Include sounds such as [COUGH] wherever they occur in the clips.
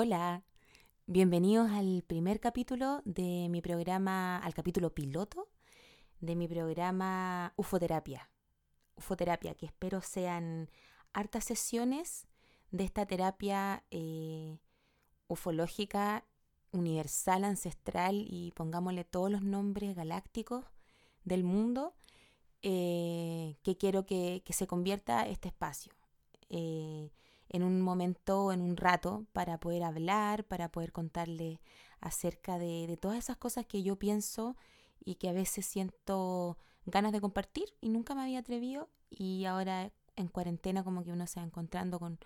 Hola, bienvenidos al primer capítulo de mi programa, al capítulo piloto de mi programa Ufoterapia. Ufoterapia, que espero sean hartas sesiones de esta terapia eh, ufológica, universal, ancestral y pongámosle todos los nombres galácticos del mundo eh, que quiero que, se convierta este espacio. Eh, en un momento, en un rato, para poder hablar, para poder contarle acerca de, de, todas esas cosas que yo pienso y que a veces siento ganas de compartir y nunca me había atrevido y ahora en cuarentena como que uno se va encontrando con,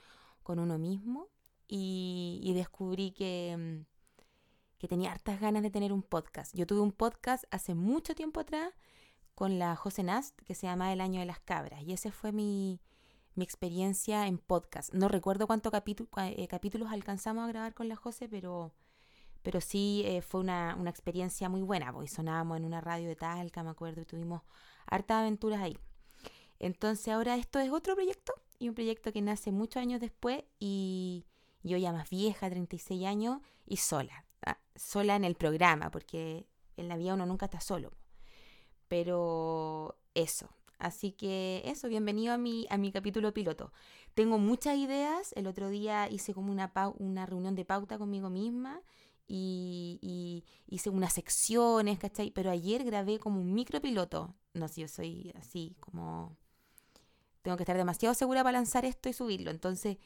con uno mismo y, y descubrí que, mm, que tenía hartas ganas de tener un podcast. Yo tuve un podcast hace mucho tiempo atrás con la José Nast que se llama El Año de las Cabras y ese fue mi, mi experiencia en podcast. No recuerdo cuántos eh, capítulos alcanzamos a grabar con la José, pero, pero sí eh, fue una, una, experiencia muy buena, porque sonábamos en una radio de Talca, me acuerdo, y tuvimos hartas aventuras ahí. Entonces ahora esto es otro proyecto, y un proyecto que nace muchos años después, y yo ya más vieja, 36 años, y sola, ah, sola en el programa, porque en la vida uno nunca está solo. Pero eso, Así que eso, bienvenido a mi, a mi capítulo piloto. Tengo muchas ideas. El otro día hice como una, una reunión de pauta conmigo misma y, hice unas secciones, ¿cachai? Pero ayer grabé como un micropiloto. No sé, yo soy así como... Tengo que estar demasiado segura para lanzar esto y subirlo. Entonces,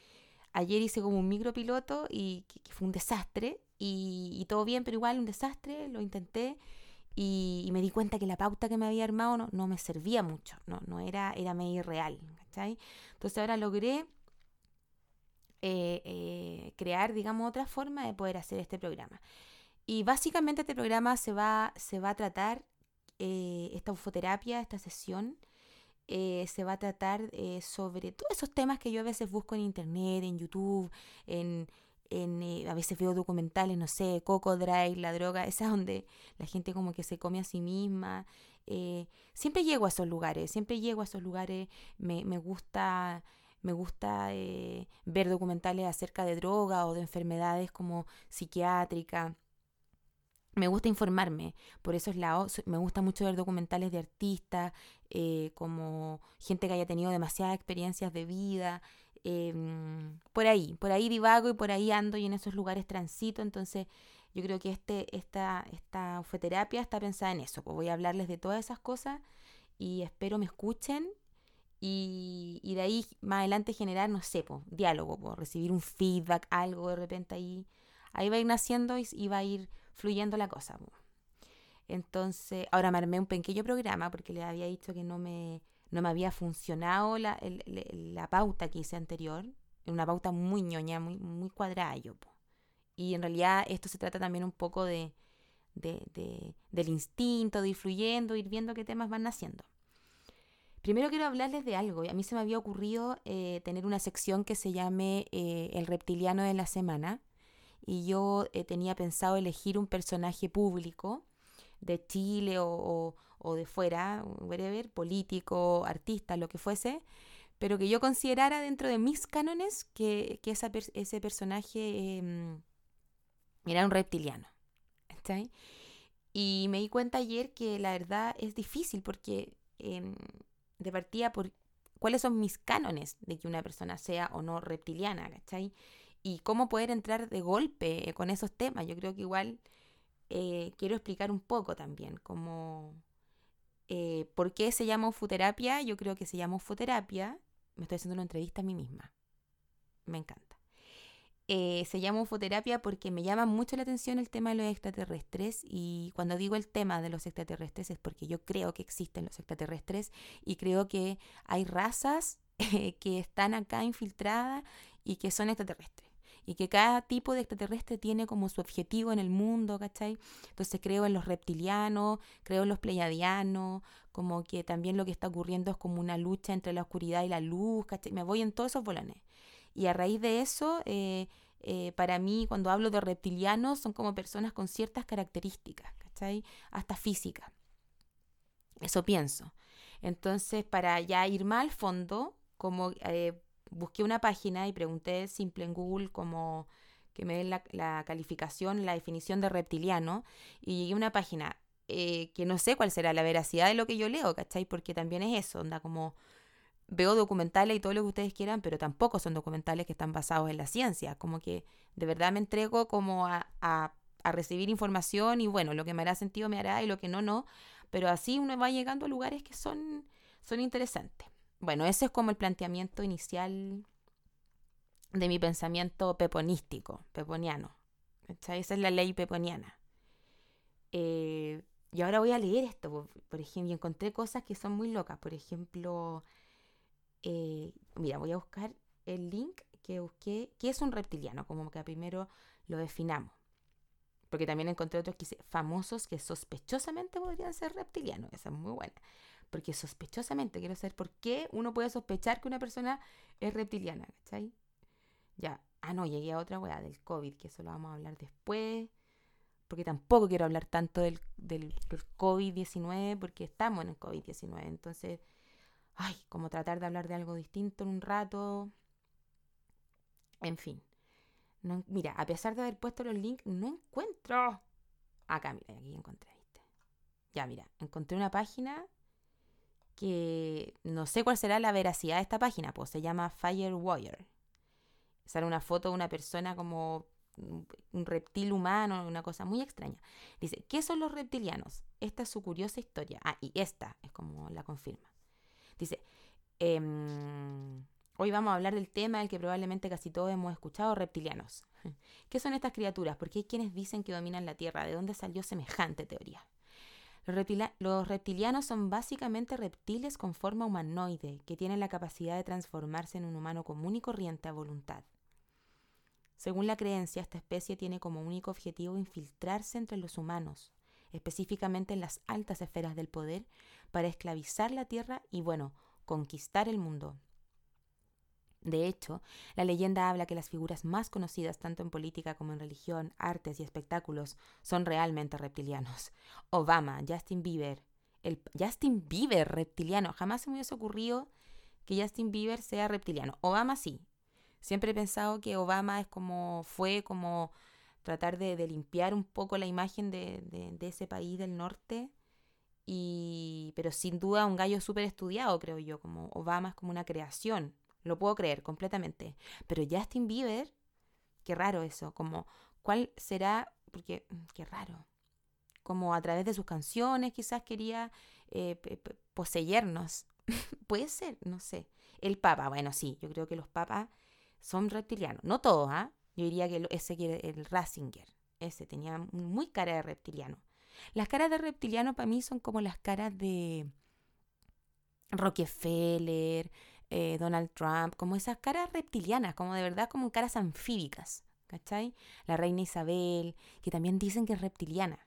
ayer hice como un micropiloto y que, fue un desastre. Y todo bien, pero igual un desastre. Lo intenté y, me di cuenta que la pauta que me había armado no, me servía mucho, no, no era, era medio irreal, ¿cachai? Entonces ahora logré eh, eh, crear, digamos, otra forma de poder hacer este programa. Y básicamente este programa se va, se va a tratar, eh, esta ufoterapia, esta sesión, se va a tratar sobre todos esos temas que yo a veces busco en internet, en YouTube, en, eh, a veces veo documentales, no sé, Coco Drive, la droga, esa es donde la gente como que se come a sí misma. Eh, siempre llego a esos lugares, siempre llego a esos lugares, me, me gusta, me gusta eh, ver documentales acerca de droga o de enfermedades como psiquiátrica. Me gusta informarme, por eso es la, me gusta mucho ver documentales de artistas, como gente que haya tenido demasiadas experiencias de vida, Em, por ahí, por ahí divago y por ahí ando y en esos lugares transito, entonces yo creo que este, esta, esta terapia está pensada en eso, pues voy a hablarles de todas esas cosas y espero me escuchen y, de ahí más adelante generar, no sé, pues, diálogo, pues, recibir un feedback, algo de repente ahí, ahí va a ir naciendo y, va a ir fluyendo la cosa. Pues. Entonces, ahora me armé un pequeño programa porque le había dicho que no me no me había funcionado la, la pauta que hice anterior, una pauta muy ñoña, muy, muy cuadrada. Y en realidad esto se trata también un poco de, de, del instinto, de ir fluyendo, ir viendo qué temas van naciendo. Primero quiero hablarles de algo. A mí se me había ocurrido eh, tener una sección que se llame eh, El reptiliano de la semana. Y yo eh, tenía pensado elegir un personaje público de Chile o de fuera, whatever, político, artista, lo que fuese, pero que yo considerara dentro de mis cánones que, que ese personaje em, era un reptiliano. Y me di cuenta ayer que la verdad es difícil porque em, de partida por cuáles son mis cánones de que una persona sea o no reptiliana, ¿cachai? Y cómo poder entrar de golpe con esos temas. Yo creo que igual eh, quiero explicar un poco también cómo, eh, ¿Por qué se llama ufoterapia? Yo creo que se llama ufoterapia. Me estoy haciendo una entrevista a mí misma. Me encanta. Eh, se llama ufoterapia porque me llama mucho la atención el tema de los extraterrestres y cuando digo el tema de los extraterrestres es porque yo creo que existen los extraterrestres y creo que hay razas [LAUGHS] que están acá infiltradas y que son extraterrestres y que cada tipo de extraterrestre tiene como su objetivo en el mundo, ¿cachai? Entonces creo en los reptilianos, creo en los pleiadianos, como que también lo que está ocurriendo es como una lucha entre la oscuridad y la luz, ¿cachai? Me voy en todos esos bolones. Y a raíz de eso, eh, eh, para mí, cuando hablo de reptilianos, son como personas con ciertas características, ¿cachai? Hasta físicas. Eso pienso. Entonces, para ya ir más al fondo, como eh, busqué una página y pregunté simple en Google como que me den la, calificación, la definición de reptiliano, y llegué a una página eh, que no sé cuál será la veracidad de lo que yo leo, ¿cachai? Porque también es eso, onda como veo documentales y todo lo que ustedes quieran, pero tampoco son documentales que están basados en la ciencia, como que de verdad me entrego como a, a, a recibir información y bueno, lo que me hará sentido me hará y lo que no, no, pero así uno va llegando a lugares que son, son interesantes. Bueno, ese es como el planteamiento inicial de mi pensamiento peponístico, peponiano. Esa es la ley peponiana. Eh, y ahora voy a leer esto, por, ejemplo, y encontré cosas que son muy locas. Por ejemplo, eh, mira, voy a buscar el link que busqué, que es un reptiliano, como que primero lo definamos. Porque también encontré otros que famosos que sospechosamente podrían ser reptilianos. Esa es muy buena. Porque sospechosamente quiero saber por qué uno puede sospechar que una persona es reptiliana, ¿cachai? Ya. Ah, no, llegué a otra weá del COVID, que eso lo vamos a hablar después. Porque tampoco quiero hablar tanto del, del, del COVID-19, porque estamos en el COVID-19. Entonces, ay, como tratar de hablar de algo distinto en un rato. En fin. No, mira, a pesar de haber puesto los links, no encuentro. Acá, mira, aquí encontré, ¿viste? Ya, mira, encontré una página que no sé cuál será la veracidad de esta página, pues se llama Firewire. Sale una foto de una persona como un reptil humano, una cosa muy extraña. Dice, ¿qué son los reptilianos? Esta es su curiosa historia. Ah, y esta es como la confirma. Dice, eh, Hoy vamos a hablar del tema del que probablemente casi todos hemos escuchado, reptilianos. [LAUGHS] ¿Qué son estas criaturas? Porque hay quienes dicen que dominan la Tierra. ¿De dónde salió semejante teoría? Los, reptilianos son básicamente reptiles con forma humanoide, que tienen la capacidad de transformarse en un humano común y corriente a voluntad. Según la creencia, esta especie tiene como único objetivo infiltrarse entre los humanos, específicamente en las altas esferas del poder, para esclavizar la Tierra y, bueno, conquistar el mundo. De hecho, la leyenda habla que las figuras más conocidas tanto en política como en religión, artes y espectáculos son realmente reptilianos. Obama, Justin Bieber, el Justin Bieber reptiliano. Jamás se me hubiese ocurrido que Justin Bieber sea reptiliano. Obama sí. Siempre he pensado que Obama es como fue como tratar de, limpiar un poco la imagen de, ese país del norte. Y, pero sin duda un gallo súper estudiado, creo yo, como Obama es como una creación lo puedo creer completamente. Pero Justin Bieber, qué raro eso, como, ¿cuál será? Porque, mm, qué raro. Como a través de sus canciones quizás quería eh, poseernos. [LAUGHS] Puede ser, no sé. El Papa, bueno, sí, yo creo que los papas son reptilianos. No todos, ¿ah? Yo diría que ese el Ratzinger, ese tenía muy cara de reptiliano. Las caras de reptiliano para mí son como las caras de Rockefeller, eh, Donald Trump, como esas caras reptilianas, como de verdad como caras anfíbicas, ¿cachai? La reina Isabel, que también dicen que es reptiliana.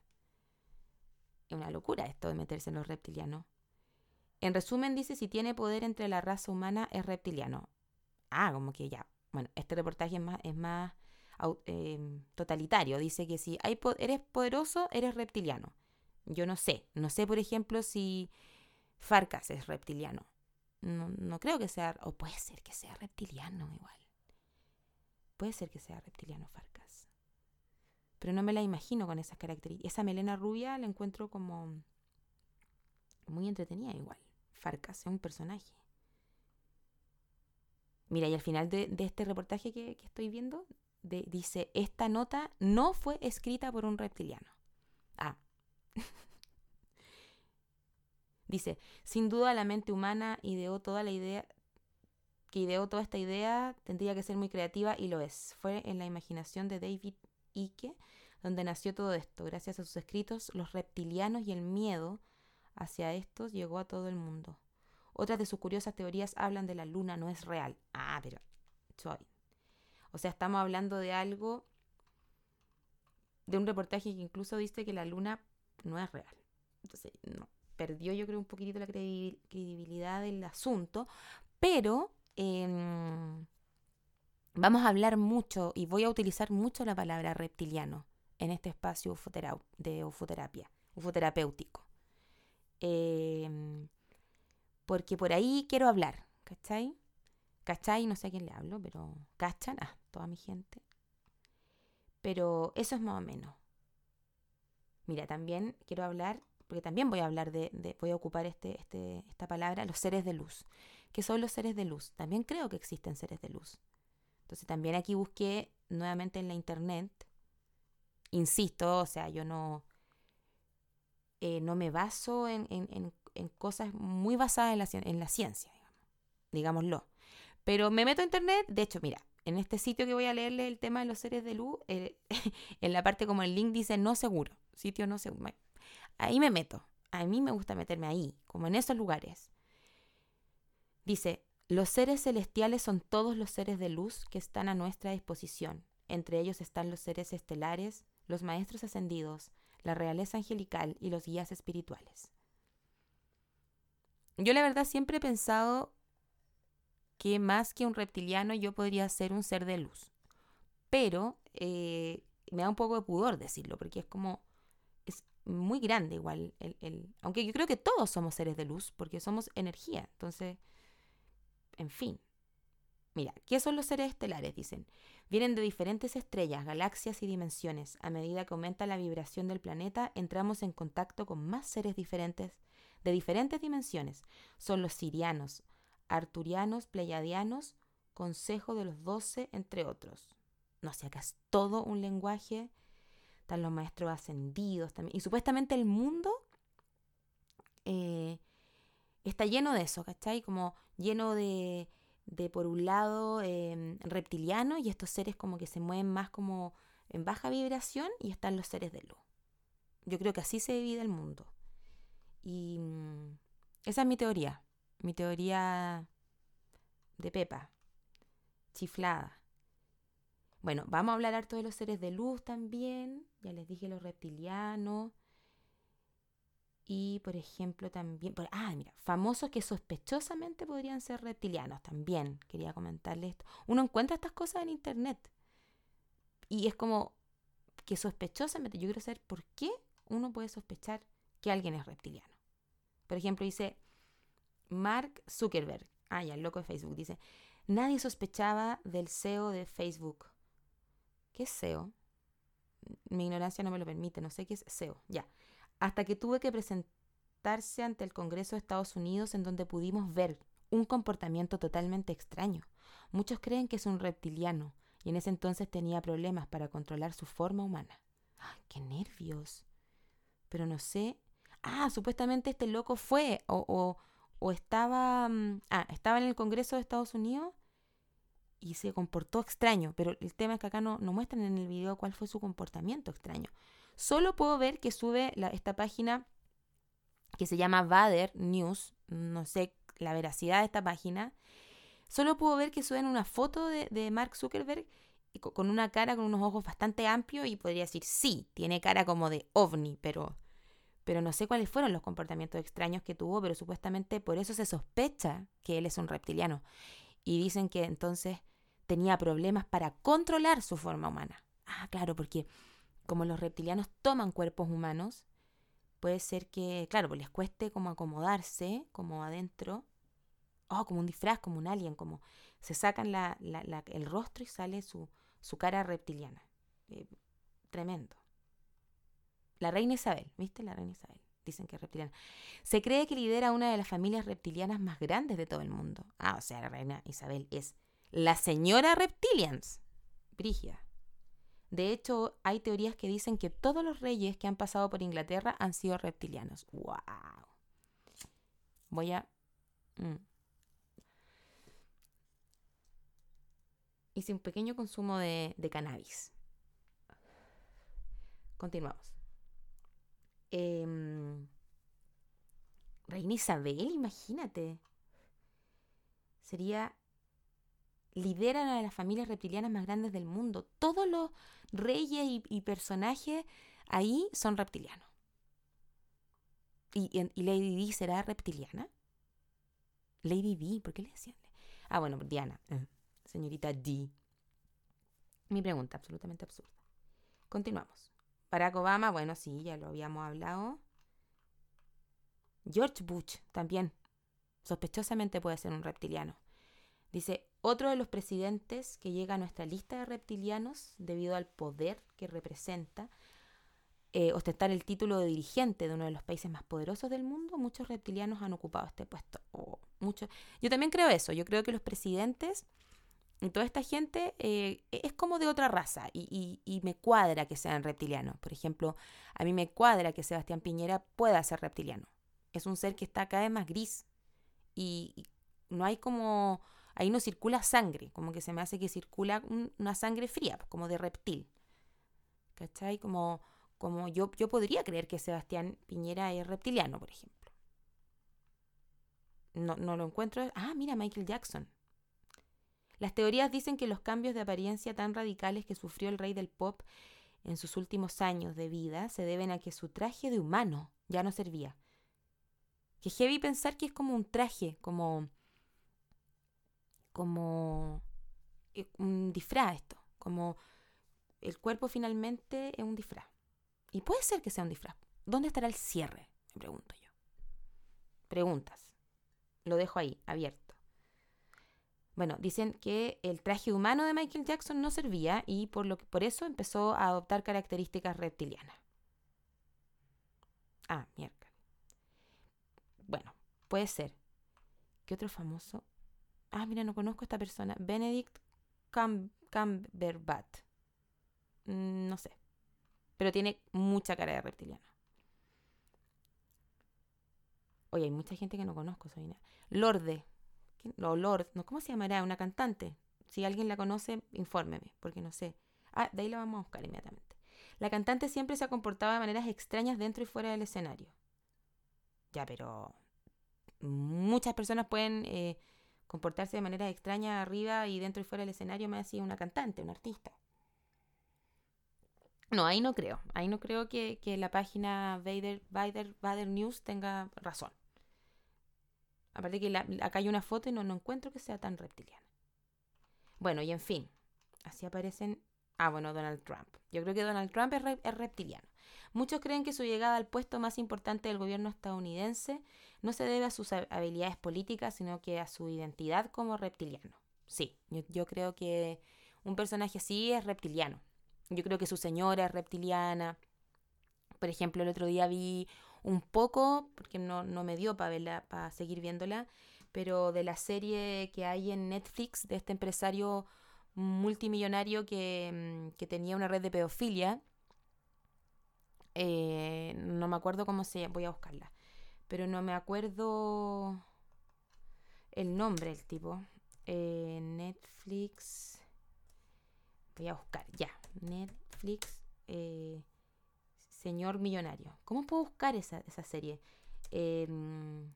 Es una locura esto de meterse en los reptilianos. En resumen, dice, si tiene poder entre la raza humana es reptiliano. Ah, como que ya. Bueno, este reportaje es más, es más em, totalitario. Dice que si hay eres poderoso, eres reptiliano. Yo no sé. No sé, por ejemplo, si Farcas es reptiliano. No, no creo que sea, o puede ser que sea reptiliano igual. Puede ser que sea reptiliano Farcas. Pero no me la imagino con esas características. Esa melena rubia la encuentro como muy entretenida igual. Farcas es un personaje. Mira, y al final de, este reportaje que, estoy viendo, dice, esta nota no fue escrita por un reptiliano. Ah. [LAUGHS] Dice, sin duda la mente humana ideó toda la idea, que ideó toda esta idea, tendría que ser muy creativa y lo es. Fue en la imaginación de David Icke donde nació todo esto. Gracias a sus escritos, los reptilianos y el miedo hacia estos llegó a todo el mundo. Otras de sus curiosas teorías hablan de la luna no es real. Ah, pero O sea, estamos hablando de algo, de un reportaje que incluso dice que la luna no es real. Entonces, no perdió yo creo un poquitito la credibilidad del asunto, pero em, vamos a hablar mucho y voy a utilizar mucho la palabra reptiliano en este espacio de ufoterapia, ufoterapéutico. Em, porque por ahí quiero hablar, ¿cachai? ¿Cachai? No sé a quién le hablo, pero ¿cachan? Ah, toda mi gente. Pero eso es más o menos. Mira, también quiero hablar, porque también voy a hablar de, voy a ocupar este, este, esta palabra, los seres de luz. ¿Qué son los seres de luz? También creo que existen seres de luz. Entonces también aquí busqué nuevamente en la internet, insisto, o sea, yo no, eh, no me baso en, cosas muy basadas en la, en la ciencia, digámoslo. Pero me meto a internet, de hecho, mira, en este sitio que voy a leerle el tema de los seres de luz, eh, [LAUGHS] en la parte como el link dice no seguro, sitio no seguro. Ahí me meto. A mí me gusta meterme ahí, como en esos lugares. Dice, los seres celestiales son todos los seres de luz que están a nuestra disposición. Entre ellos están los seres estelares, los maestros ascendidos, la realeza angelical y los guías espirituales. Yo la verdad siempre he pensado que más que un reptiliano yo podría ser un ser de luz. Pero eh, me da un poco de pudor decirlo, porque es como, muy grande igual, el, aunque yo creo que todos somos seres de luz, porque somos energía. Entonces, en fin. Mira, ¿qué son los seres estelares? Dicen. Vienen de diferentes estrellas, galaxias y dimensiones. A medida que aumenta la vibración del planeta, entramos en contacto con más seres diferentes, de diferentes dimensiones. Son los sirianos, arturianos, pleiadianos, consejo de los doce, entre otros. No sé, acá es todo un lenguaje. Están los maestros ascendidos también. Y supuestamente el mundo eh, está lleno de eso, ¿cachai? Como lleno de, de por un lado, eh, reptilianos y estos seres como que se mueven más como en baja vibración y están los seres de luz. Yo creo que así se divide el mundo. Y mm, esa es mi teoría mi teoría de Pepa, chiflada. Bueno, vamos a hablar harto de los seres de luz también, ya les dije los reptilianos. Y, por ejemplo, también, ah, mira, famosos que sospechosamente podrían ser reptilianos también, quería comentarles esto. Uno encuentra estas cosas en internet y es como que sospechosamente, yo quiero saber por qué uno puede sospechar que alguien es reptiliano. Por ejemplo, dice, Mark Zuckerberg, ah, ya, el loco de Facebook, dice, nadie sospechaba del SEO de Facebook. ¿Qué es SEO? Mi ignorancia no me lo permite, no sé qué es SEO, ya. Hasta que tuve que presentarse ante el Congreso de Estados Unidos en donde pudimos ver un comportamiento totalmente extraño. Muchos creen que es un reptiliano y en ese entonces tenía problemas para controlar su forma humana. ¡Ay, qué nervios! Pero no sé. Ah, supuestamente este loco fue o o estaba, mm, ah, estaba en el Congreso de Estados Unidos y se comportó extraño, pero el tema es que acá no, no muestran en el video cuál fue su comportamiento extraño. Solo puedo ver que sube esta página que se llama Vader News, no sé la veracidad de esta página, solo puedo ver que suben una foto de, de Mark Zuckerberg con una cara con unos ojos bastante amplios y podría decir, sí, tiene cara como de ovni, pero pero no sé cuáles fueron los comportamientos extraños que tuvo, pero supuestamente por eso se sospecha que él es un reptiliano. Y dicen que entonces tenía problemas para controlar su forma humana. Ah, claro, porque como los reptilianos toman cuerpos humanos, puede ser que, claro, pues les cueste como acomodarse, como adentro, oh, como un disfraz, como un alien, como se sacan la, el rostro y sale su, su cara reptiliana. Eh, tremendo. La reina Isabel, ¿viste? La reina Isabel. Dicen que es reptiliana. Se cree que lidera una de las familias reptilianas más grandes de todo el mundo. Ah, o sea, la reina Isabel es la señora Reptilians. Brígida. De hecho, hay teorías que dicen que todos los reyes que han pasado por Inglaterra han sido reptilianos. ¡Wow! Voy a... Mm. Hice un pequeño consumo de cannabis. Continuamos. Em, Reina Isabel, imagínate. Sería. Lidera una de las familias reptilianas más grandes del mundo. Todos los reyes y, personajes ahí son reptilianos. ¿Y, Lady Di será reptiliana? Lady Di, ¿por qué le decían? Ah, bueno, Diana, eh, señorita Di. Mi pregunta, absolutamente absurda. Continuamos. Barack Obama, bueno, sí, ya lo habíamos hablado. George Bush también, sospechosamente puede ser un reptiliano. Dice, Otro de los presidentes que llega a nuestra lista de reptilianos debido al poder que representa eh, ostentar el título de dirigente de uno de los países más poderosos del mundo, muchos reptilianos han ocupado este puesto. Yo también creo eso, yo creo que los presidentes y toda esta gente eh, es como de otra raza y, y, me cuadra que sean reptilianos. Por ejemplo, a mí me cuadra que Sebastián Piñera pueda ser reptiliano. Es un ser que está cada vez más gris y no hay como ahí no circula sangre, como que se me hace que circula una sangre fría, pues, como de reptil. ¿Cachai? Como, como yo, yo podría creer que Sebastián Piñera es reptiliano, por ejemplo. No, no lo encuentro. Ah, mira, Michael Jackson. Las teorías dicen que los cambios de apariencia tan radicales que sufrió el rey del pop en sus últimos años de vida se deben a que su traje de humano ya no servía. Que heavy pensar que es como un traje, como como eh, un disfraz esto, como el cuerpo finalmente es un disfraz. Y puede ser que sea un disfraz. ¿Dónde estará el cierre? Me pregunto yo. Preguntas. Lo dejo ahí, abierto. Bueno, dicen que el traje humano de Michael Jackson no servía y por, lo que, por eso empezó a adoptar características reptilianas. Ah, mierda. Bueno, puede ser. ¿Qué otro famoso? Ah, mira, no conozco a esta persona. Benedict Cumberbatch. Mm, no sé. Pero tiene mucha cara de reptiliano. Oye, hay mucha gente que no conozco, Soy Lorde. No, Lord. ¿Cómo se llamará? Una cantante. Si alguien la conoce, infórmeme, porque no sé. Ah, de ahí la vamos a buscar inmediatamente. La cantante siempre se ha comportado de maneras extrañas dentro y fuera del escenario. Ya, pero muchas personas pueden eh, comportarse de manera extraña arriba y dentro y fuera del escenario me hacía una cantante, un artista. No, ahí no creo. Ahí no creo que, la página Vader, Vader, Vader News tenga razón. Aparte que acá hay una foto y no, no encuentro que sea tan reptiliana. Bueno, y en fin, así aparecen... Ah, bueno, Donald Trump. Yo creo que Donald Trump es, es reptiliano. Muchos creen que su llegada al puesto más importante del gobierno estadounidense no se debe a sus habilidades políticas, sino que a su identidad como reptiliano. Sí, yo, creo que un personaje así es reptiliano. Yo creo que su señora es reptiliana. Por ejemplo, el otro día vi un poco, porque no, me dio para verla, para seguir viéndola, pero de la serie que hay en Netflix de este empresario multimillonario que, mm, que tenía una red de pedofilia eh, no me acuerdo cómo se voy a buscarla. Pero no me acuerdo el nombre del tipo. Eh, Netflix. Voy a buscar, ya. Netflix. Eh, señor Millonario. ¿Cómo puedo buscar esa, serie? Em,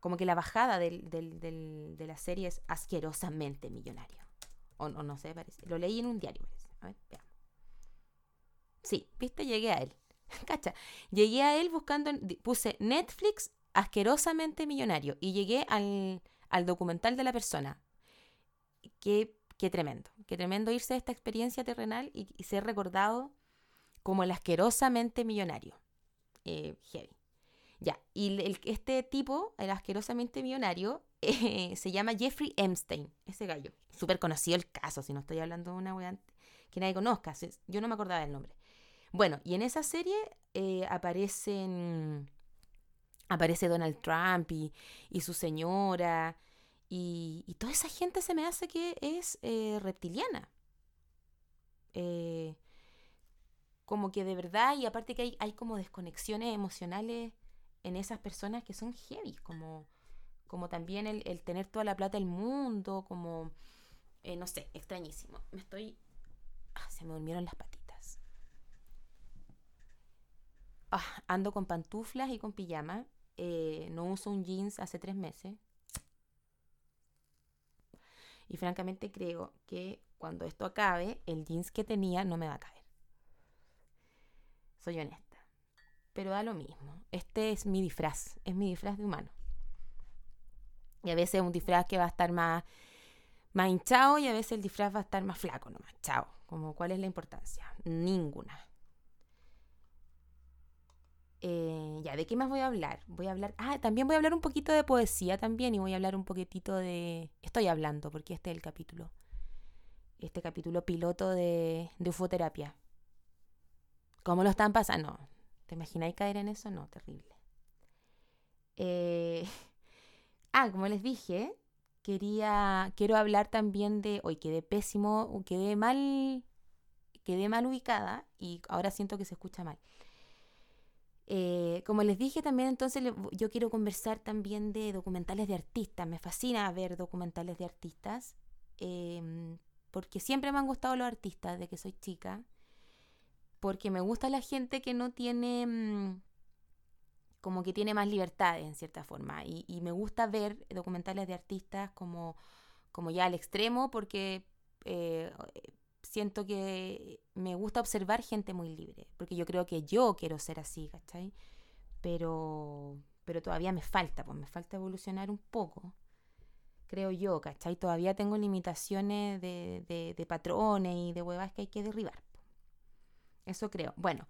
como que la bajada de la serie es asquerosamente millonario. O, no sé, parece. Lo leí en un diario, parece. A ver, veamos. Sí, viste, llegué a él. [LAUGHS] Cacha, llegué a él buscando, puse Netflix asquerosamente millonario y llegué al, documental de la persona. Qué, qué, tremendo, qué tremendo irse a esta experiencia terrenal y, ser recordado como el asquerosamente millonario. Eh, heavy. Ya, y el, este tipo, el asquerosamente millonario, [LAUGHS] eh, se llama Jeffrey Epstein, ese gallo. Súper conocido el caso, si no estoy hablando de una wea que nadie conozca. Yo no me acordaba del nombre. Bueno, y en esa serie eh, aparecen, aparece Donald Trump y, su señora, y, toda esa gente se me hace que es eh, reptiliana. Eh, como que de verdad, y aparte que hay, hay como desconexiones emocionales en esas personas que son heavy, como, como también el, tener toda la plata del mundo, como, no sé, extrañísimo. Me estoy... Ah, se me durmieron las patitas. Ah, ando con pantuflas y con pijama. Eh, no uso un jeans hace tres meses. Y francamente creo que cuando esto acabe, el jeans que tenía no me va a caer. Soy honesta. Pero da lo mismo. Este es mi disfraz. Es mi disfraz de humano. Y a veces es un disfraz que va a estar más, más hinchado y a veces el disfraz va a estar más flaco nomás. Chao. Como, ¿Cuál es la importancia? Ninguna. Eh, ya, ¿de qué más voy a hablar? Voy a hablar. Ah, también voy a hablar un poquito de poesía también y voy a hablar un poquitito de. Estoy hablando, porque este es el capítulo. Este capítulo piloto de, de ufoterapia. ¿Cómo lo están pasando? ¿Te imagináis caer en eso? No, terrible. Eh, [LAUGHS] ah, como les dije, quería, quiero hablar también de, hoy quedé pésimo, quedé mal, quedé mal ubicada y ahora siento que se escucha mal. Eh, como les dije también, entonces yo quiero conversar también de documentales de artistas. Me fascina ver documentales de artistas, em, porque siempre me han gustado los artistas de que soy chica, porque me gusta la gente que no tiene, mm, como que tiene más libertades en cierta forma, y, me gusta ver documentales de artistas como, como ya al extremo, porque eh, siento que me gusta observar gente muy libre, porque yo creo que yo quiero ser así, ¿cachai? Pero, pero todavía me falta, pues me falta evolucionar un poco, creo yo, ¿cachai? Todavía tengo limitaciones de, de, patrones y de huevas que hay que derribar. Eso creo. Bueno,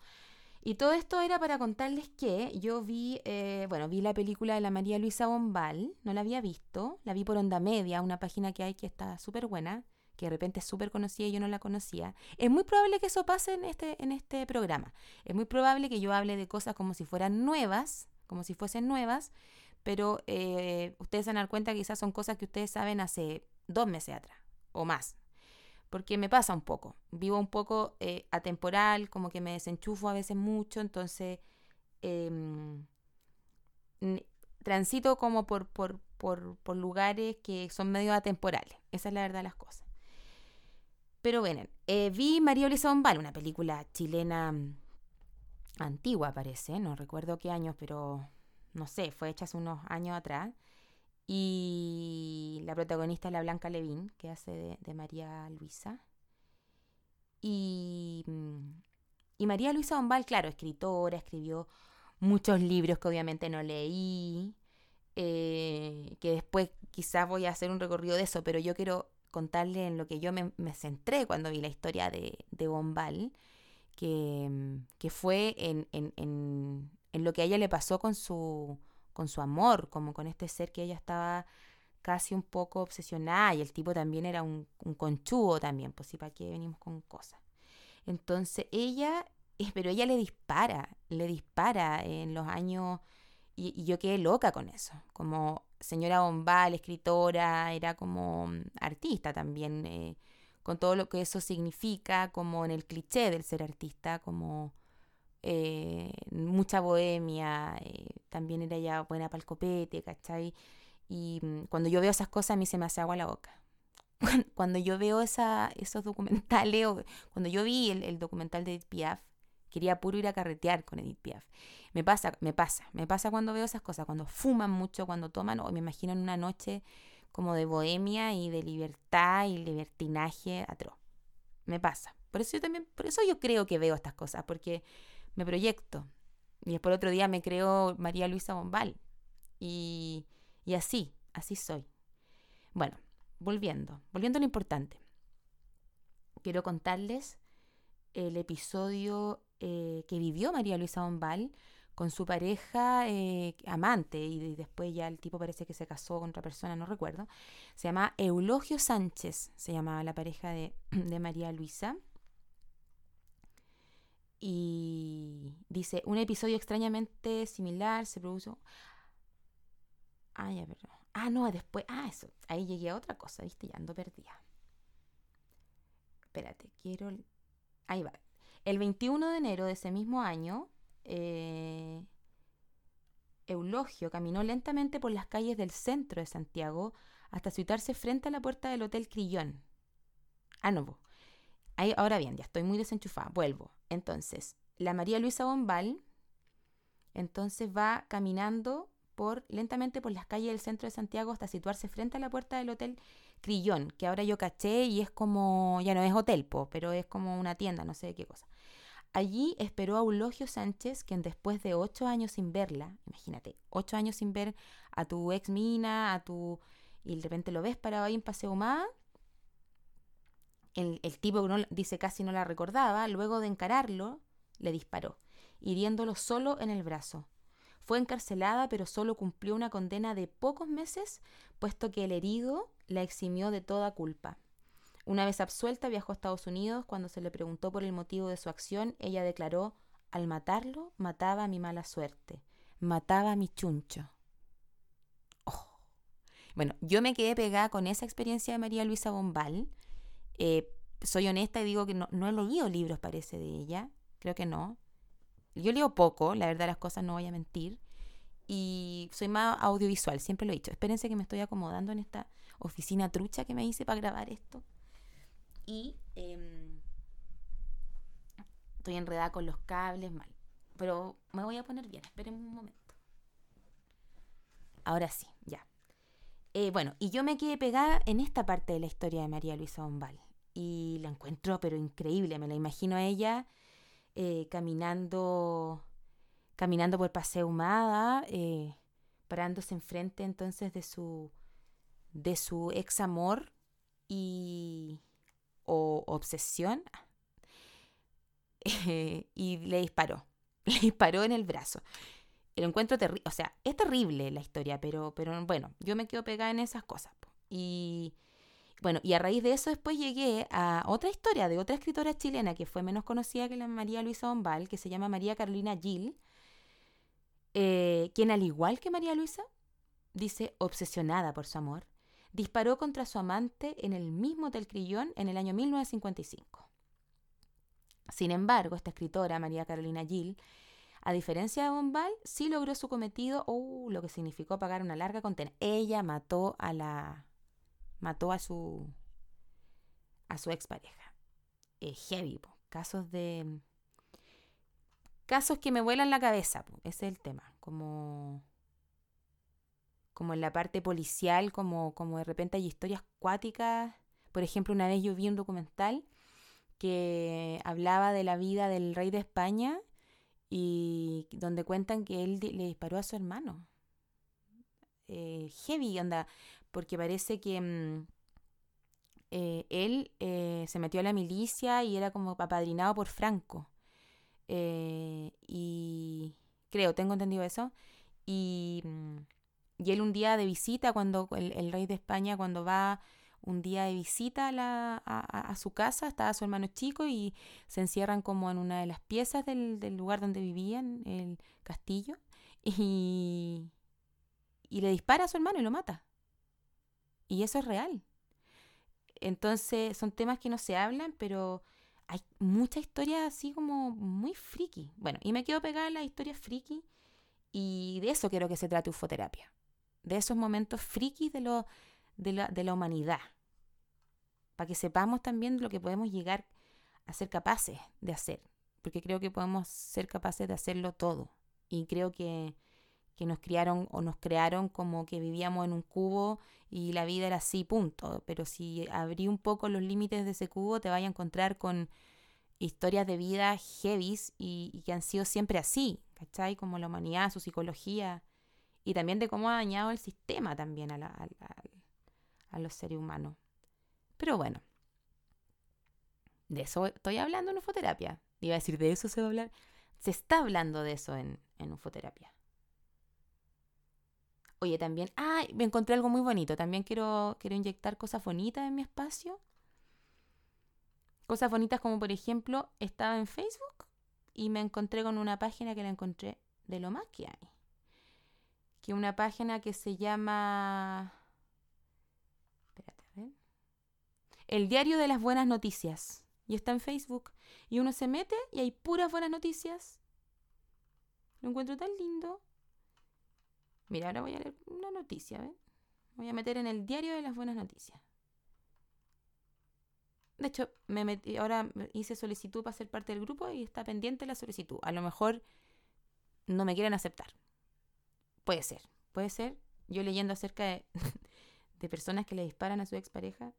y todo esto era para contarles que yo vi, eh, bueno, vi la película de la María Luisa Bombal, no la había visto, la vi por Onda Media, una página que hay que está súper buena que de repente es súper conocida y yo no la conocía, es muy probable que eso pase en este, en este programa. Es muy probable que yo hable de cosas como si fueran nuevas, como si fuesen nuevas, pero eh, ustedes se dar cuenta que quizás son cosas que ustedes saben hace dos meses atrás o más. Porque me pasa un poco, vivo un poco eh, atemporal, como que me desenchufo a veces mucho, entonces em, transito como por, por, por, por, lugares que son medio atemporales. Esa es la verdad de las cosas. Pero bueno, eh, vi María Luisa Bombal, una película chilena mm, antigua parece, no recuerdo qué años, pero no sé, fue hecha hace unos años atrás. Y la protagonista es la Blanca Levín, que hace de, María Luisa. Y, mm, y, María Luisa Bombal, claro, escritora, escribió muchos libros que obviamente no leí, eh, que después quizás voy a hacer un recorrido de eso, pero yo quiero contarle en lo que yo me, centré cuando vi la historia de, de Bombal, que, que fue en, en, en, en, lo que a ella le pasó con su, con su amor, como con este ser que ella estaba casi un poco obsesionada y el tipo también era un, un conchudo también, pues sí, ¿para qué venimos con cosas? Entonces ella, eh, pero ella le dispara, le dispara en los años y yo quedé loca con eso, como señora Bombal, escritora, era como mm, artista también, eh, con todo lo que eso significa, como en el cliché del ser artista, como eh, mucha bohemia, eh, también era ya buena para copete, ¿cachai? Y mm, cuando yo veo esas cosas a mí se me hace agua la boca. [LAUGHS] Cuando yo veo esa, esos documentales, o cuando yo vi el, el documental de Piaf, Quería puro ir a carretear con Edith Piaf. Me pasa, me pasa, me pasa cuando veo esas cosas, cuando fuman mucho, cuando toman, o me imagino en una noche como de bohemia y de libertad y libertinaje atroz. Me pasa. Por eso yo también, por eso yo creo que veo estas cosas, porque me proyecto. Y después otro día me creo María Luisa Bombal. Y, y así, así soy. Bueno, volviendo, volviendo a lo importante. Quiero contarles el episodio eh, que vivió María Luisa Bombal con su pareja eh, amante y, después ya el tipo parece que se casó con otra persona, no recuerdo. Se llama Eulogio Sánchez, se llamaba la pareja de, [CLEARS THROAT] María Luisa. Y dice, un episodio extrañamente similar se produjo... Ah, ya, perdón. Ah, no, después... Ah, eso. Ahí llegué a otra cosa, viste, ya ando perdida. Espérate, quiero... Ahí va. El 21 de enero de ese mismo año, eh, Eulogio caminó lentamente por las calles del centro de Santiago hasta situarse frente a la puerta del Hotel Crillón. Ah, no. Ahí, ahora bien, ya estoy muy desenchufada. Vuelvo. Entonces, la María Luisa Bombal, entonces va caminando por, lentamente por las calles del centro de Santiago hasta situarse frente a la puerta del Hotel Crillón, que ahora yo caché y es como, ya no es hotel, pero es como una tienda, no sé qué cosa. Allí esperó a Eulogio Sánchez, quien después de ocho años sin verla, imagínate, ocho años sin ver a tu ex mina, a tu... y de repente lo ves parado ahí en Paseo Más, el, el tipo no, dice casi no la recordaba, luego de encararlo, le disparó. hiriéndolo solo en el brazo. Fue encarcelada, pero solo cumplió una condena de pocos meses, puesto que el herido la eximió de toda culpa. Una vez absuelta, viajó a Estados Unidos. Cuando se le preguntó por el motivo de su acción, ella declaró, al matarlo, mataba mi mala suerte, mataba mi chuncho. Oh. Bueno, yo me quedé pegada con esa experiencia de María Luisa Bombal. Eh, soy honesta y digo que no, no he leído libros, parece, de ella. Creo que no. Yo leo poco, la verdad las cosas no voy a mentir. Y soy más audiovisual, siempre lo he dicho. Espérense que me estoy acomodando en esta oficina trucha que me hice para grabar esto. Y em, estoy enredada con los cables mal. Pero me voy a poner bien, esperen un momento. Ahora sí, ya. Eh, bueno, y yo me quedé pegada en esta parte de la historia de María Luisa Bombal. Y la encuentro, pero increíble. Me la imagino a ella eh, caminando, caminando por Paseo Humada, eh, parándose enfrente entonces de su, de su ex amor y, o obsesión y le disparó. [LAUGHS] Le disparó en el brazo. El encuentro terrible, o sea, es terrible la historia, pero, pero bueno, yo me quedo pegada en esas cosas. Y bueno, y a raíz de eso después llegué a otra historia de otra escritora chilena que fue menos conocida que la María Luisa Bombal, que se llama María Carolina Gil, eh, quien al igual que María Luisa, dice obsesionada por su amor, disparó contra su amante en el mismo Hotel Crillón en el año 1955. Sin embargo, esta escritora, María Carolina Gil, a diferencia de Bombal, sí logró su cometido, o uh, lo que significó pagar una larga condena. Ella mató a la mató a su a su expareja. Es heavy, casos de casos que me vuelan la cabeza, ese es el tema, como como en la parte policial, como, como de repente hay historias cuáticas. Por ejemplo, una vez yo vi un documental que hablaba de la vida del rey de España y donde cuentan que él le disparó a su hermano. Eh, heavy, onda, porque parece que mm, eh, él eh, se metió a la milicia y era como apadrinado por Franco. y creo, tengo entendido eso. Y mm, y él un día de visita, cuando el, rey de España, cuando va un día de visita a, su casa, estaba su hermano chico y se encierran como en una de las piezas del, lugar donde vivían, el castillo, [LAUGHS] y, y le dispara a su hermano y lo mata. Y eso es real. Entonces son temas que no se hablan, pero hay mucha historia así como muy friki. Bueno, y me quedo pegada en las historias friki y de eso quiero que se trate ufoterapia de esos momentos frikis de, lo, de, la, de la humanidad, para que sepamos también lo que podemos llegar a ser capaces de hacer, porque creo que podemos ser capaces de hacerlo todo. Y creo que, que nos criaron o nos crearon como que vivíamos en un cubo y la vida era así, punto. Pero si abrí un poco los límites de ese cubo, te vas a encontrar con historias de vida heavies y, y, que han sido siempre así, ¿cachai? Como la humanidad, su psicología, y también de cómo ha dañado el sistema también a, a, los seres humanos. Pero bueno, de eso estoy hablando en ufoterapia. Iba a decir, de eso se va a hablar. Se está hablando de eso en, en ufoterapia. Oye, también, ah, me encontré algo muy bonito. También quiero, quiero inyectar cosas bonitas en mi espacio. Cosas bonitas como, por ejemplo, estaba en Facebook y me encontré con una página que la encontré de lo más que hay que una página que se llama... Espérate, a ver. El Diario de las Buenas Noticias. Y está en Facebook. Y uno se mete y hay puras buenas noticias. Lo encuentro tan lindo. Mira, ahora voy a leer una noticia, ¿ven? Voy a meter en el Diario de las Buenas Noticias. De hecho, me metí, ahora hice solicitud para ser parte del grupo y está pendiente la solicitud. A lo mejor no me quieren aceptar. Puede ser, puede ser. Yo leyendo acerca [LAUGHS] de, personas que le disparan a su expareja.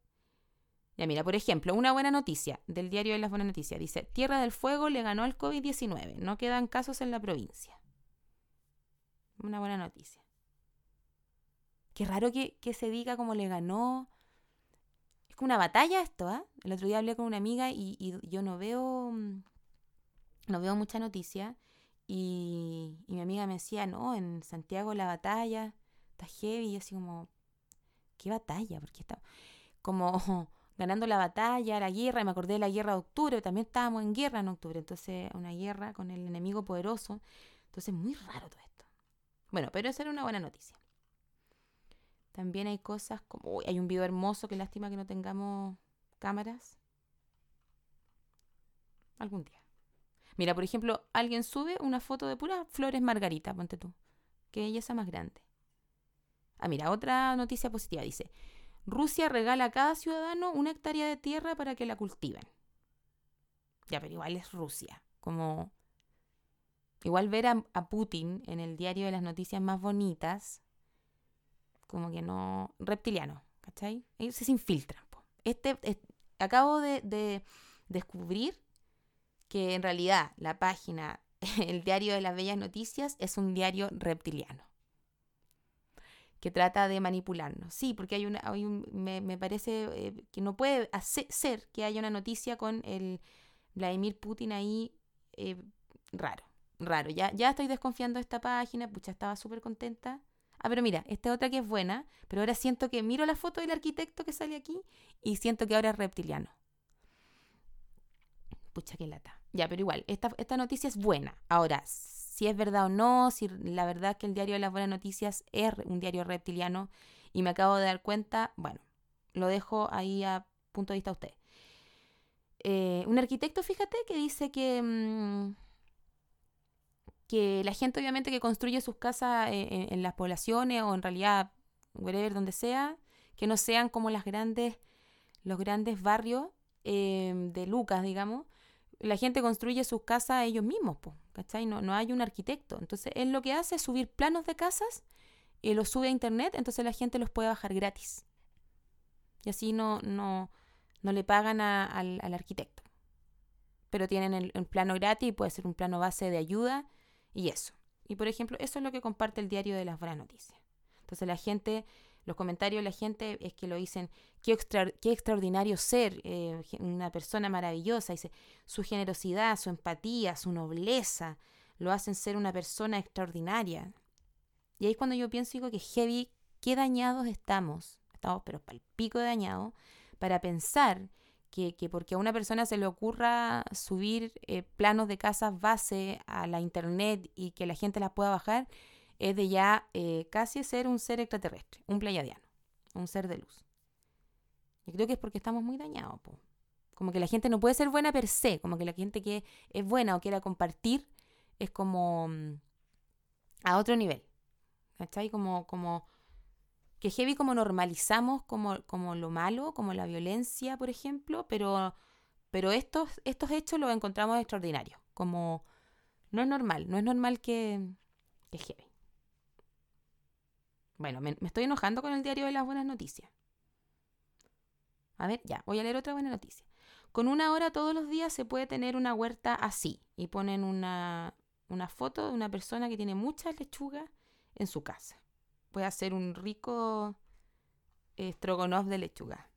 Ya mira, por ejemplo, una buena noticia del diario de las buenas noticias. Dice, Tierra del Fuego le ganó al COVID-19. No quedan casos en la provincia. Una buena noticia. Qué raro que, se diga cómo le ganó. Es como una batalla esto, ¿ah? El otro día hablé con una amiga y, y yo no veo, mm, no veo mucha noticia Y, mi amiga me decía, no, en Santiago la batalla está heavy. Y así como, ¿qué batalla? Porque está como [LAUGHS] ganando la batalla, la guerra, y me acordé de la guerra de octubre, también estábamos en guerra en octubre, entonces una guerra con el enemigo poderoso. Entonces, muy raro todo esto. Bueno, pero esa era una buena noticia. También hay cosas como, uy, hay un video hermoso, qué lástima que no tengamos cámaras. Algún día. Mira, por ejemplo, alguien sube una foto de puras flores margarita, ponte tú. Que ella es más grande. Ah, mira, otra noticia positiva. Dice, Rusia regala a cada ciudadano una hectárea de tierra para que la cultiven. Ya, pero igual es Rusia. Como... Igual ver a, Putin en el diario de las noticias más bonitas, como que no... Reptiliano, ¿cachai? Ellos se infiltran. Este, acabo de descubrir que en realidad la página, [LAUGHS] el diario de las bellas noticias, es un diario reptiliano que trata de manipularnos. Sí, porque hay una, hay un, me, me, parece eh, que no puede hacer, ser que haya una noticia con el Vladimir Putin ahí eh, raro, raro. Ya, ya estoy desconfiando de esta página, pucha, estaba súper contenta. Ah, pero mira, esta otra que es buena, pero ahora siento que miro la foto del arquitecto que sale aquí y siento que ahora es reptiliano. Pucha, qué lata. Ya, pero igual, esta, esta noticia es buena. Ahora, si es verdad o no, si la verdad es que el diario de las buenas noticias es un diario reptiliano y me acabo de dar cuenta, bueno, lo dejo ahí a punto de vista a usted. Eh, un arquitecto, fíjate, que dice que, mm, que la gente obviamente que construye sus casas en, las poblaciones o en realidad, wherever, donde sea, que no sean como las grandes, los grandes barrios eh, de Lucas, digamos, la gente construye sus casas ellos mismos, ¿cachai? No, no hay un arquitecto. Entonces, él lo que hace es subir planos de casas y los sube a internet, entonces la gente los puede bajar gratis. Y así no, no, no le pagan al, arquitecto. Pero tienen el, el, plano gratis, puede ser un plano base de ayuda y eso. Y por ejemplo, eso es lo que comparte el diario de las buenas noticias. Entonces la gente los comentarios de la gente es que lo dicen, qué, qué extraordinario ser, eh, una persona maravillosa, dice, su generosidad, su empatía, su nobleza, lo hacen ser una persona extraordinaria. Y ahí es cuando yo pienso, digo, que heavy, qué dañados estamos, estamos pero para el pico de dañados, para pensar que, que, porque a una persona se le ocurra subir eh, planos de casas base a la internet y que la gente las pueda bajar, es de ya eh, casi ser un ser extraterrestre, un pleiadiano, un ser de luz. Yo creo que es porque estamos muy dañados. Como que la gente no puede ser buena per se, como que la gente que es buena o quiera compartir es como mm, a otro nivel. ¿Cachai? Como, como que heavy como normalizamos como, lo malo, como la violencia, por ejemplo, pero, estos hechos los encontramos extraordinarios. Como no es normal, no es normal que, que heavy. Bueno, me, estoy enojando con el diario de las buenas noticias. A ver, ya, voy a leer otra buena noticia. Con una hora todos los días se puede tener una huerta así. Y ponen una, una foto de una persona que tiene muchas lechugas en su casa. Puede hacer un rico estrogonoff de lechuga.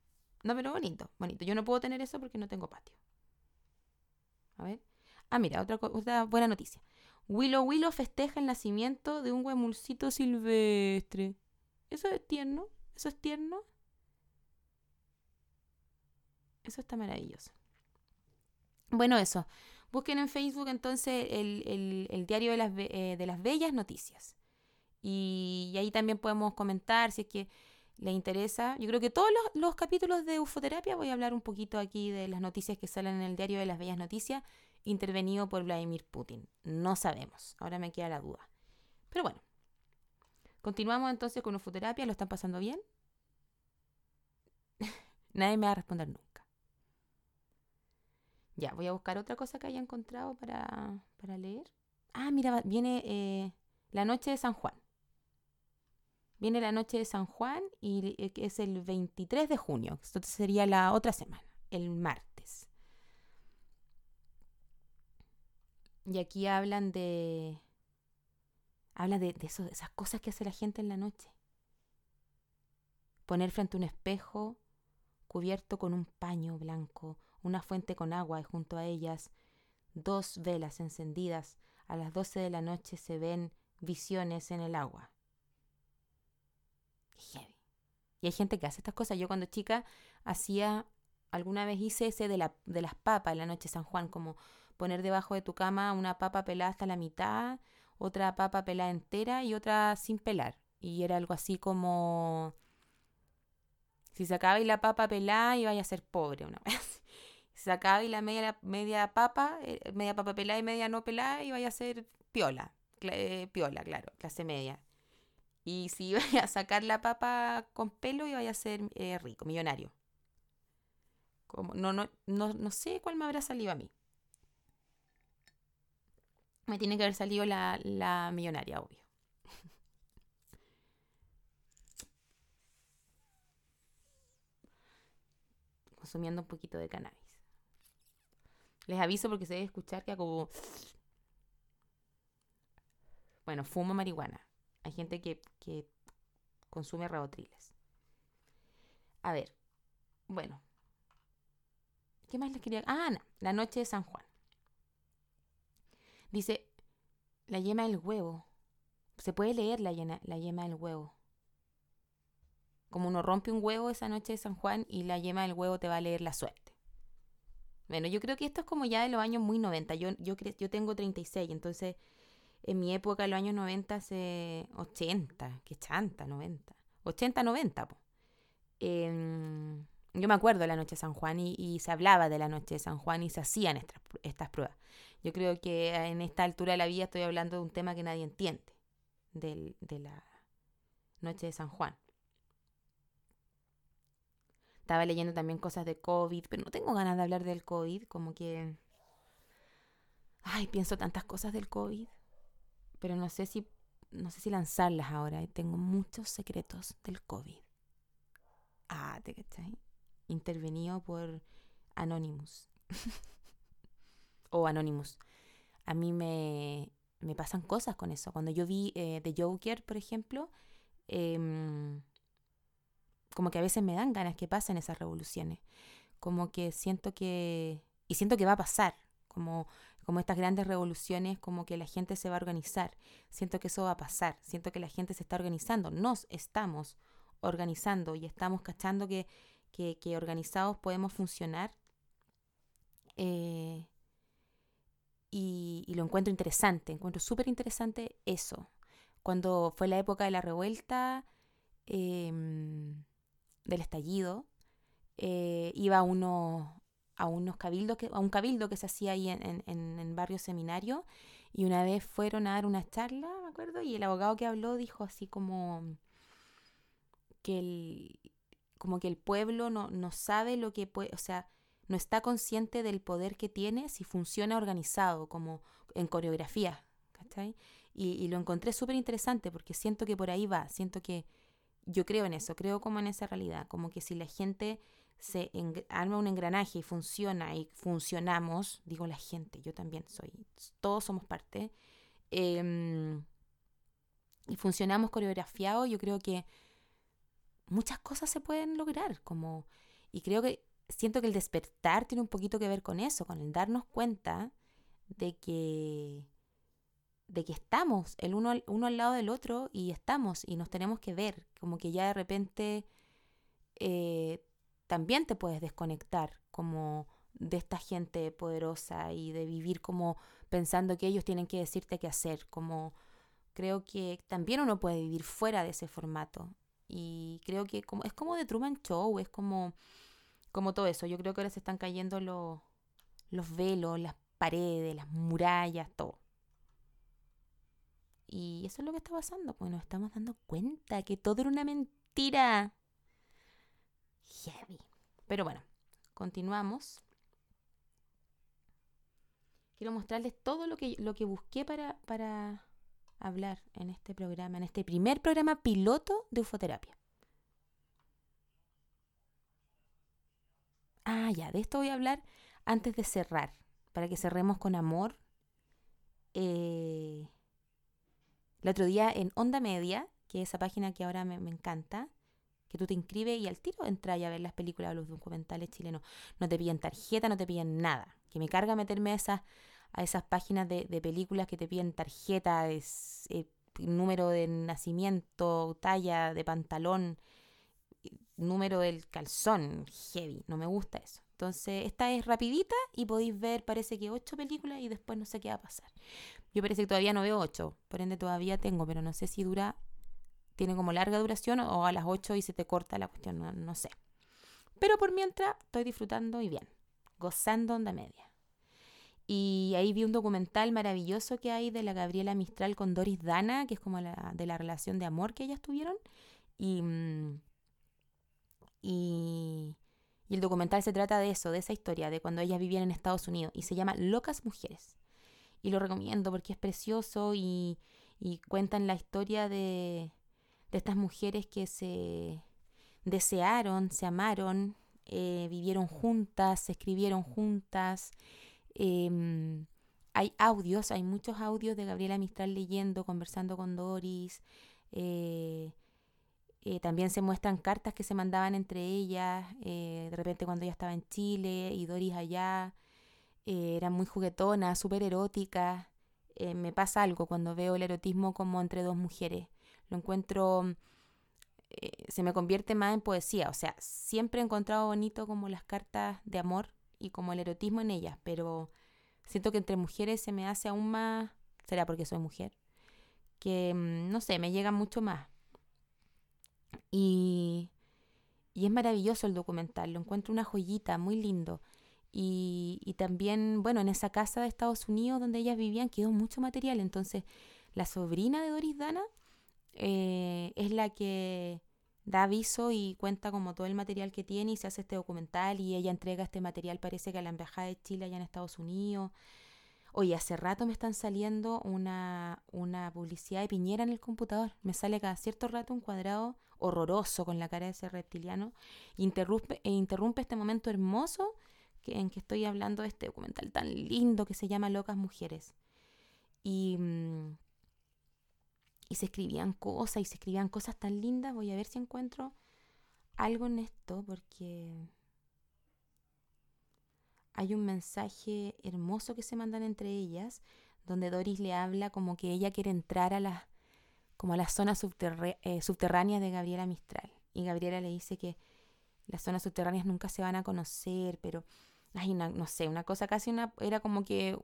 No, pero bonito, bonito. Yo no puedo tener eso porque no tengo patio. A ver. Ah, mira, otra, otra buena noticia. Willow Willow festeja el nacimiento de un huemulcito silvestre. Eso es tierno, eso es tierno. Eso está maravilloso. Bueno, eso. Busquen en Facebook entonces el, diario de las, eh, de las bellas noticias. Y, ahí también podemos comentar si es que les interesa. Yo creo que todos los, los capítulos de Ufoterapia voy a hablar un poquito aquí de las noticias que salen en el diario de las bellas noticias intervenido por Vladimir Putin. No sabemos. Ahora me queda la duda. Pero bueno. Continuamos entonces con ufoterapia. ¿Lo están pasando bien? [LAUGHS] Nadie me va a responder nunca. Ya, voy a buscar otra cosa que haya encontrado para, para leer. Ah, mira, viene eh, la noche de San Juan. Viene la noche de San Juan y eh, es el 23 de junio. Esto sería la otra semana, el martes. Y aquí hablan de. Habla de, eso, esas cosas que hace la gente en la noche. Poner frente a un espejo cubierto con un paño blanco, una fuente con agua y junto a ellas dos velas encendidas, a las 12 de la noche se ven visiones en el agua. Y hay gente que hace estas cosas. Yo cuando chica hacía, alguna vez hice ese de, la, de las papas en la noche de San Juan, como poner debajo de tu cama una papa pelada hasta la mitad, otra papa pelada entera y otra sin pelar. Y era algo así como... Si sacabais la papa pelada iba a ser pobre una vez. [LAUGHS] Si sacabais la media, media papa, eh, media papa pelada y media no pelada, iba a ser piola. Eh, piola, claro, clase media. Y si [LAUGHS] iba a sacar la papa con pelo, iba a ser eh, rico, millonario. Como, no, no, no, no sé cuál me habrá salido a mí. Me tiene que haber salido la, la millonaria, obvio. [LAUGHS] Consumiendo un poquito de cannabis. Les aviso porque se debe escuchar que como... [SNIFFS] Bueno, fumo marihuana. Hay gente que, que consume rabotriles. A ver, bueno. ¿Qué más les quería? Ah, no, la noche de San Juan. Dice, la yema del huevo. Se puede leer la, la yema del huevo. Como uno rompe un huevo esa noche de San Juan y la yema del huevo te va a leer la suerte. Bueno, yo creo que esto es como ya de los años muy 90. Yo, yo, yo tengo 36, entonces en mi época, en los años 90, hace 80, qué chanta, 90. 80, 90, yo me acuerdo de la noche de San Juan y, se hablaba de la noche de San Juan y se hacían estas, estas pruebas. Yo creo que en esta altura de la vida estoy hablando de un tema que nadie entiende, del, de la noche de San Juan. Estaba leyendo también cosas de COVID, pero no tengo ganas de hablar del COVID, como que... Ay, pienso tantas cosas del COVID pero no sé si no sé si lanzarlas ahora. Tengo muchos secretos del COVID. Ah, ¿te cachai? Intervenido por Anonymous. [LAUGHS] o Anonymous. A mí me, me pasan cosas con eso. Cuando yo vi eh, The Joker, por ejemplo, em, como que a veces me dan ganas que pasen esas revoluciones. Como que siento que... Y siento que va a pasar. Como como estas grandes revoluciones, como que la gente se va a organizar. Siento que eso va a pasar, siento que la gente se está organizando, nos estamos organizando y estamos cachando que, que, organizados podemos funcionar. Eh, y, lo encuentro interesante, encuentro súper interesante eso. Cuando fue la época de la revuelta, em, del estallido, eh, iba uno a unos cabildos a un cabildo que se hacía ahí en, en, en, barrio seminario y una vez fueron a dar una charla, me acuerdo, y el abogado que habló dijo así como que el, como que el pueblo no, no sabe lo que puede, o sea, no está consciente del poder que tiene si funciona organizado, como en coreografía, y lo encontré súper interesante porque siento que por ahí va, siento que yo creo en eso, creo como en esa realidad, como que si la gente se arma un engranaje y funciona y funcionamos, digo la gente, yo también soy, todos somos parte, em, y funcionamos coreografiado, yo creo que muchas cosas se pueden lograr, como, y creo que siento que el despertar tiene un poquito que ver con eso, con el darnos cuenta de que de que estamos el uno, uno al lado del otro y estamos y nos tenemos que ver, como que ya de repente eh, también te puedes desconectar como de esta gente poderosa y de vivir como pensando que ellos tienen que decirte qué hacer, como creo que también uno puede vivir fuera de ese formato. Y creo que como es como de Truman Show, es como como todo eso, yo creo que ahora se están cayendo los los velos, las paredes, las murallas, todo. Y eso es lo que está pasando, pues nos estamos dando cuenta que todo era una mentira heavy. Pero bueno, continuamos. Quiero mostrarles todo lo que, lo que busqué para, para hablar en este programa, en este primer programa piloto de ufoterapia. Ah, ya, de esto voy a hablar antes de cerrar, para que cerremos con amor. Eh, el otro día en Onda Media, que es esa página que ahora me, me encanta, que tú te inscribes y al tiro entras a ver las películas o los documentales chilenos. No te piden tarjeta, no te piden nada. Que me carga meterme a esas, a esas páginas de, películas que te piden tarjeta, eh, número de nacimiento, talla de pantalón, número del calzón, heavy, no me gusta eso. Entonces, esta es rapidita y podéis ver, parece que ocho películas y después no sé qué va a pasar. Yo parece que todavía no veo ocho, por ende todavía tengo, pero no sé si dura, tiene como larga duración o a las ocho y se te corta la cuestión, no, no sé. Pero por mientras estoy disfrutando y bien, gozando onda media. Y ahí vi un documental maravilloso que hay de la Gabriela Mistral con Doris Dana, que es como la, de la relación de amor que ellas tuvieron. Y, mm, y, el documental se trata de eso, de esa historia, de cuando ellas vivían en Estados Unidos. Y se llama Locas Mujeres. Y lo recomiendo porque es precioso y, cuentan la historia de, de estas mujeres que se desearon, se amaron, eh, vivieron juntas, se escribieron juntas. Em, hay audios, hay muchos audios de Gabriela Mistral leyendo, conversando con Doris. Eh, eh, también se muestran cartas que se mandaban entre ellas, de repente cuando ella estaba en Chile y Doris allá. eran muy juguetonas, súper eróticas. me pasa algo cuando veo el erotismo como entre dos mujeres. Lo encuentro, se me convierte más en poesía. O sea, siempre he encontrado bonito como las cartas de amor y como el erotismo en ellas, pero siento que entre mujeres se me hace aún más, será porque soy mujer, que mm, no sé, me llega mucho más. Y, y es maravilloso el documental, lo encuentro una joyita, muy lindo. Y, y, también, bueno, en esa casa de Estados Unidos donde ellas vivían quedó mucho material. Entonces, la sobrina de Doris Dana eh, es la que da aviso y cuenta como todo el material que tiene y se hace este documental y ella entrega este material parece que a la Embajada de Chile allá en Estados Unidos. Oye, hace rato me están saliendo una, una publicidad de Piñera en el computador. Me sale cada cierto rato un cuadrado horroroso con la cara de ese reptiliano interrumpe, e interrumpe este momento hermoso que, en que estoy hablando de este documental tan lindo que se llama Locas Mujeres. Y, mm, y se escribían cosas y se escribían cosas tan lindas. Voy a ver si encuentro algo en esto porque hay un mensaje hermoso que se mandan entre ellas donde Doris le habla como que ella quiere entrar a las como a las zonas eh, subterráneas de Gabriela Mistral. Y Gabriela le dice que las zonas subterráneas nunca se van a conocer pero hay una no sé una cosa casi una era como que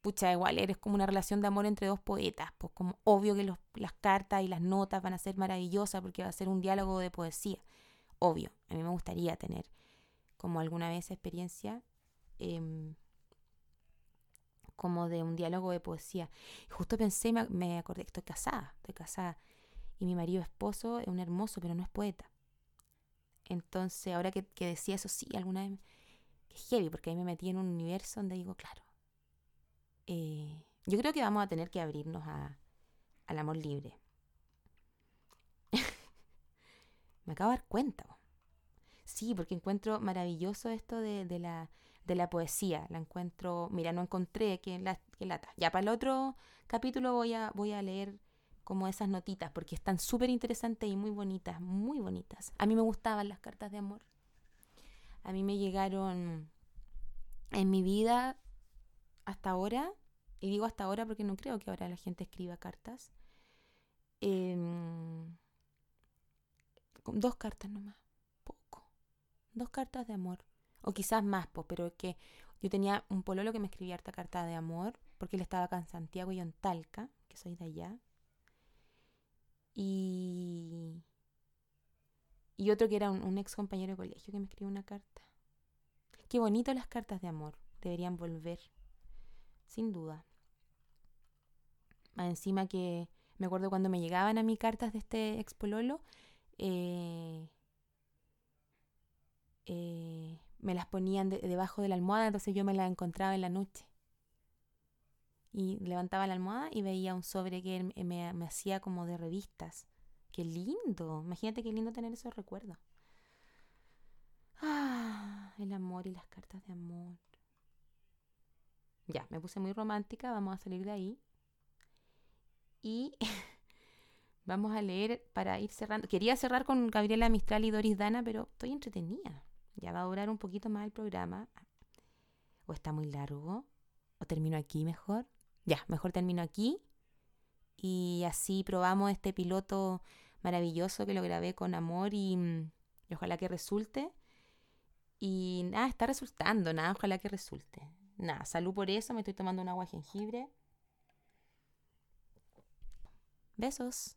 pucha, igual eres como una relación de amor entre dos poetas, pues como obvio que las cartas y las notas van a ser maravillosas porque va a ser un diálogo de poesía, obvio, a mí me gustaría tener como alguna vez experiencia em, como de un diálogo de poesía. Y justo pensé, me, me acordé, estoy casada, estoy casada, y mi marido esposo es un hermoso, pero no es poeta. Entonces, ahora que, que decía eso, sí, alguna vez, que heavy, porque ahí me metí en un universo donde digo, claro, eh, yo creo que vamos a tener que abrirnos al amor libre. [LAUGHS] Me acabo de dar cuenta. Sí, porque encuentro maravilloso esto de, la, de la poesía. La encuentro, mira, no encontré que, la, que lata. Ya para el otro capítulo voy a, voy a leer como esas notitas, porque están súper interesantes y muy bonitas, muy bonitas. A mí me gustaban las cartas de amor. A mí me llegaron en mi vida hasta ahora, y digo hasta ahora porque no creo que ahora la gente escriba cartas, em, dos cartas nomás, poco. Dos cartas de amor. O quizás más, pero es que yo tenía un pololo que me escribía harta carta de amor, porque él estaba acá en Santiago y yo en Talca, que soy de allá. Y, y otro que era un, un ex compañero de colegio que me escribió una carta. Qué bonito las cartas de amor, deberían volver sin duda. Más encima que me acuerdo cuando me llegaban a mí cartas de este expololo, eh, eh, me las ponían debajo de la almohada, entonces yo me las encontraba en la noche. Y levantaba la almohada y veía un sobre que me, me hacía como de revistas. Qué lindo. Imagínate qué lindo tener esos recuerdos. Ah, el amor y las cartas de amor. Ya, me puse muy romántica, vamos a salir de ahí. Y [LAUGHS] vamos a leer para ir cerrando. Quería cerrar con Gabriela Mistral y Doris Dana, pero estoy entretenida. Ya va a durar un poquito más el programa. O está muy largo. ¿O termino aquí mejor? Ya, mejor termino aquí. Y así probamos este piloto maravilloso que lo grabé con amor y, ojalá que resulte. Y nada, está resultando, nada, ojalá que resulte. Nada, salud por eso, me estoy tomando un agua de jengibre. Besos.